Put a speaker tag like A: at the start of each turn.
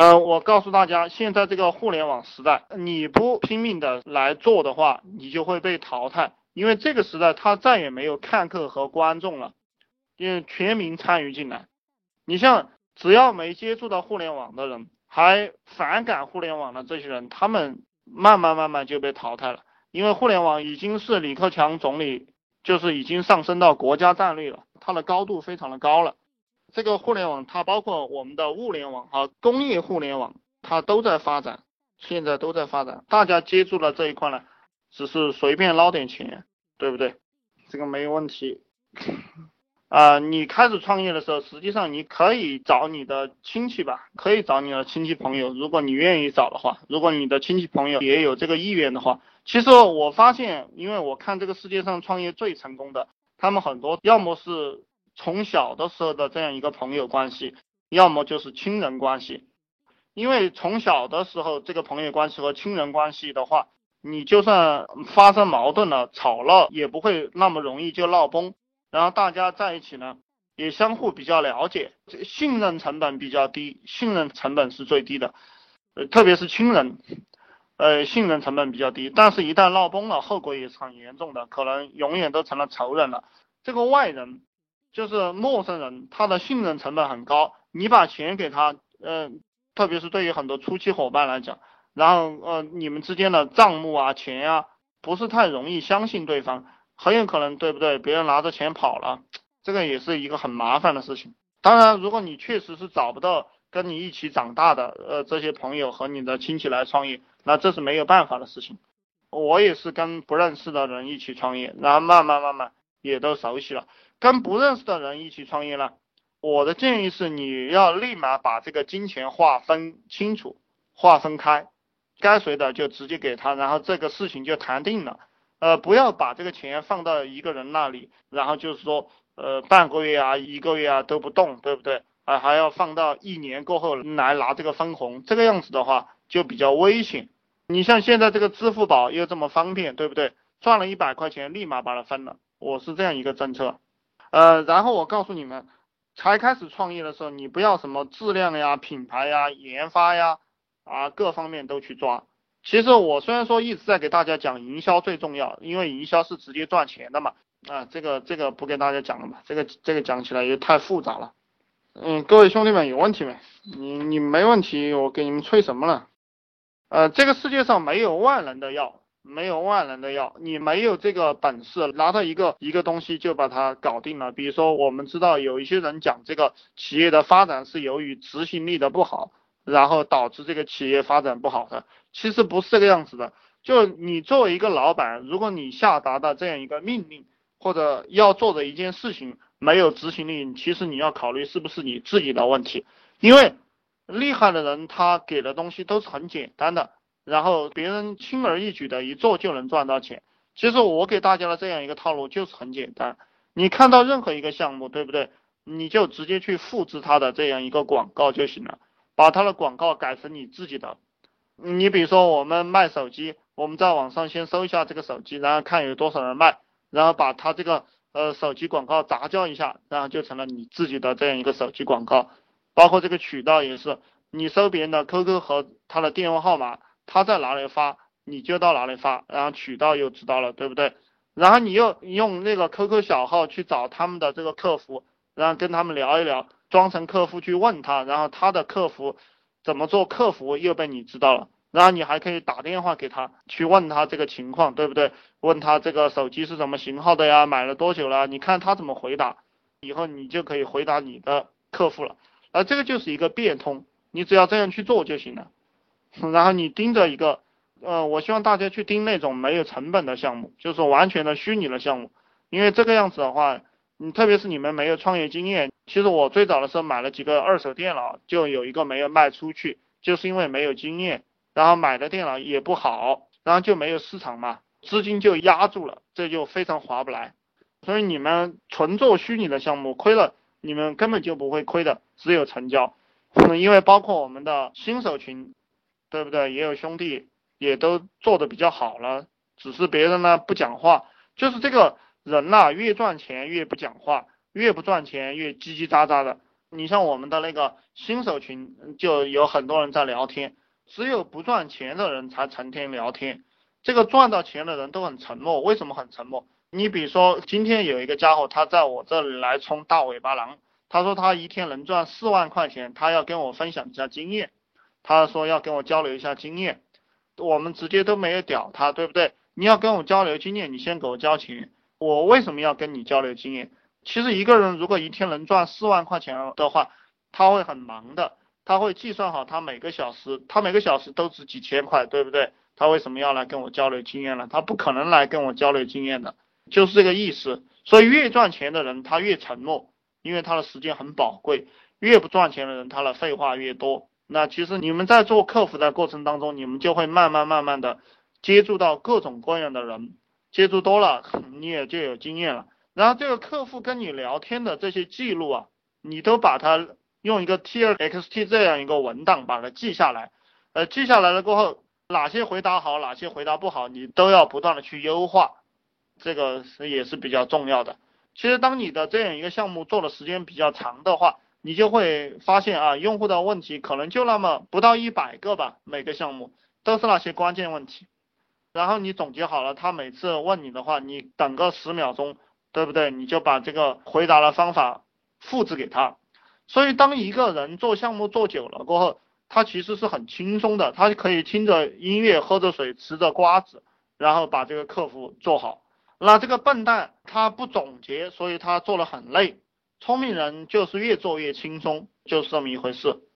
A: 呃，我告诉大家，现在这个互联网时代，你不拼命的来做的话，你就会被淘汰。因为这个时代，它再也没有看客和观众了，因为全民参与进来。你像，只要没接触到互联网的人，还反感互联网的这些人，他们慢慢慢慢就被淘汰了。因为互联网已经是李克强总理，就是已经上升到国家战略了，它的高度非常的高了。这个互联网，它包括我们的物联网和工业互联网，它都在发展，现在都在发展。大家接触了这一块呢，只是随便捞点钱，对不对？这个没有问题。啊，你开始创业的时候，实际上你可以找你的亲戚吧，可以找你的亲戚朋友，如果你愿意找的话，如果你的亲戚朋友也有这个意愿的话。其实我发现，因为我看这个世界上创业最成功的，他们很多要么是从小的时候的这样一个朋友关系，要么就是亲人关系。因为从小的时候这个朋友关系和亲人关系的话，你就算发生矛盾了、吵了，也不会那么容易就闹崩。然后大家在一起呢，也相互比较了解，信任成本比较低，信任成本是最低的，呃，特别是亲人。呃，信任成本比较低，但是，一旦闹崩了，后果也是很严重的，可能永远都成了仇人了。这个外人，就是陌生人，他的信任成本很高。你把钱给他，呃，特别是对于很多初期伙伴来讲，然后，呃，你们之间的账目啊、钱呀，不是太容易相信对方，很有可能，对不对？别人拿着钱跑了，这个也是一个很麻烦的事情。当然，如果你确实是找不到跟你一起长大的，呃，这些朋友和你的亲戚来创业。那这是没有办法的事情，我也是跟不认识的人一起创业，然后慢慢慢慢也都熟悉了。跟不认识的人一起创业呢，我的建议是你要立马把这个金钱划分清楚，划分开，该谁的就直接给他，然后这个事情就谈定了。呃，不要把这个钱放到一个人那里，然后就是说，呃，半个月啊，一个月啊都不动，对不对？啊，还要放到一年过后来拿这个分红，这个样子的话。就比较危险。你像现在这个支付宝又这么方便，对不对？赚了一百块钱，立马把它分了。我是这样一个政策。呃，然后我告诉你们，才开始创业的时候，你不要什么质量呀、品牌呀、研发呀，啊，各方面都去抓。其实我虽然说一直在给大家讲营销最重要，因为营销是直接赚钱的嘛。啊，这个这个不给大家讲了嘛，这个这个讲起来也太复杂了。嗯，各位兄弟们有问题没？你你没问题，我给你们吹什么了？呃，这个世界上没有万能的药，没有万能的药，你没有这个本事拿到一个一个东西就把它搞定了。比如说，我们知道有一些人讲这个企业的发展是由于执行力的不好，然后导致这个企业发展不好的，其实不是这个样子的。就你作为一个老板，如果你下达的这样一个命令或者要做的一件事情没有执行力，其实你要考虑是不是你自己的问题，因为。厉害的人，他给的东西都是很简单的，然后别人轻而易举的一做就能赚到钱。其实我给大家的这样一个套路就是很简单，你看到任何一个项目，对不对？你就直接去复制它的这样一个广告就行了，把它的广告改成你自己的。你比如说我们卖手机，我们在网上先搜一下这个手机，然后看有多少人卖，然后把它这个呃手机广告杂交一下，然后就成了你自己的这样一个手机广告。包括这个渠道也是，你搜别人的 QQ 和他的电话号码，他在哪里发，你就到哪里发，然后渠道又知道了，对不对？然后你又用那个 QQ 小号去找他们的这个客服，然后跟他们聊一聊，装成客服去问他，然后他的客服怎么做客服又被你知道了，然后你还可以打电话给他去问他这个情况，对不对？问他这个手机是什么型号的呀，买了多久了？你看他怎么回答，以后你就可以回答你的客户了。啊，这个就是一个变通，你只要这样去做就行了。然后你盯着一个，呃，我希望大家去盯那种没有成本的项目，就是完全的虚拟的项目。因为这个样子的话，你特别是你们没有创业经验，其实我最早的时候买了几个二手电脑，就有一个没有卖出去，就是因为没有经验，然后买的电脑也不好，然后就没有市场嘛，资金就压住了，这就非常划不来。所以你们纯做虚拟的项目，亏了。你们根本就不会亏的，只有成交。因为包括我们的新手群，对不对？也有兄弟也都做的比较好了，只是别人呢不讲话。就是这个人呐，越赚钱越不讲话，越不赚钱越叽叽喳喳的。你像我们的那个新手群，就有很多人在聊天，只有不赚钱的人才成天聊天，这个赚到钱的人都很沉默。为什么很沉默？你比如说今天有一个家伙，他在我这里来冲大尾巴狼，他说他一天能赚四万块钱，他要跟我分享一下经验，他说要跟我交流一下经验，我们直接都没有屌他，对不对？你要跟我交流经验，你先给我交钱。我为什么要跟你交流经验？其实一个人如果一天能赚四万块钱的话，他会很忙的，他会计算好他每个小时，他每个小时都值几千块，对不对？他为什么要来跟我交流经验呢？他不可能来跟我交流经验的，就是这个意思。所以越赚钱的人他越沉默，因为他的时间很宝贵；越不赚钱的人他的废话越多。那其实你们在做客服的过程当中，你们就会慢慢慢慢的接触到各种各样的人。接触多了，你也就有经验了。然后这个客户跟你聊天的这些记录啊，你都把它用一个 TXT 这样一个文档把它记下来。呃，记下来了过后，哪些回答好，哪些回答不好，你都要不断的去优化，这个也是比较重要的。其实当你的这样一个项目做的时间比较长的话，你就会发现啊，用户的问题可能就那么不到一百个吧，每个项目都是那些关键问题。然后你总结好了，他每次问你的话，你等个十秒钟，对不对？你就把这个回答的方法复制给他。所以当一个人做项目做久了过后，他其实是很轻松的，他可以听着音乐，喝着水，吃着瓜子，然后把这个客服做好。那这个笨蛋他不总结，所以他做了很累。聪明人就是越做越轻松，就是这么一回事。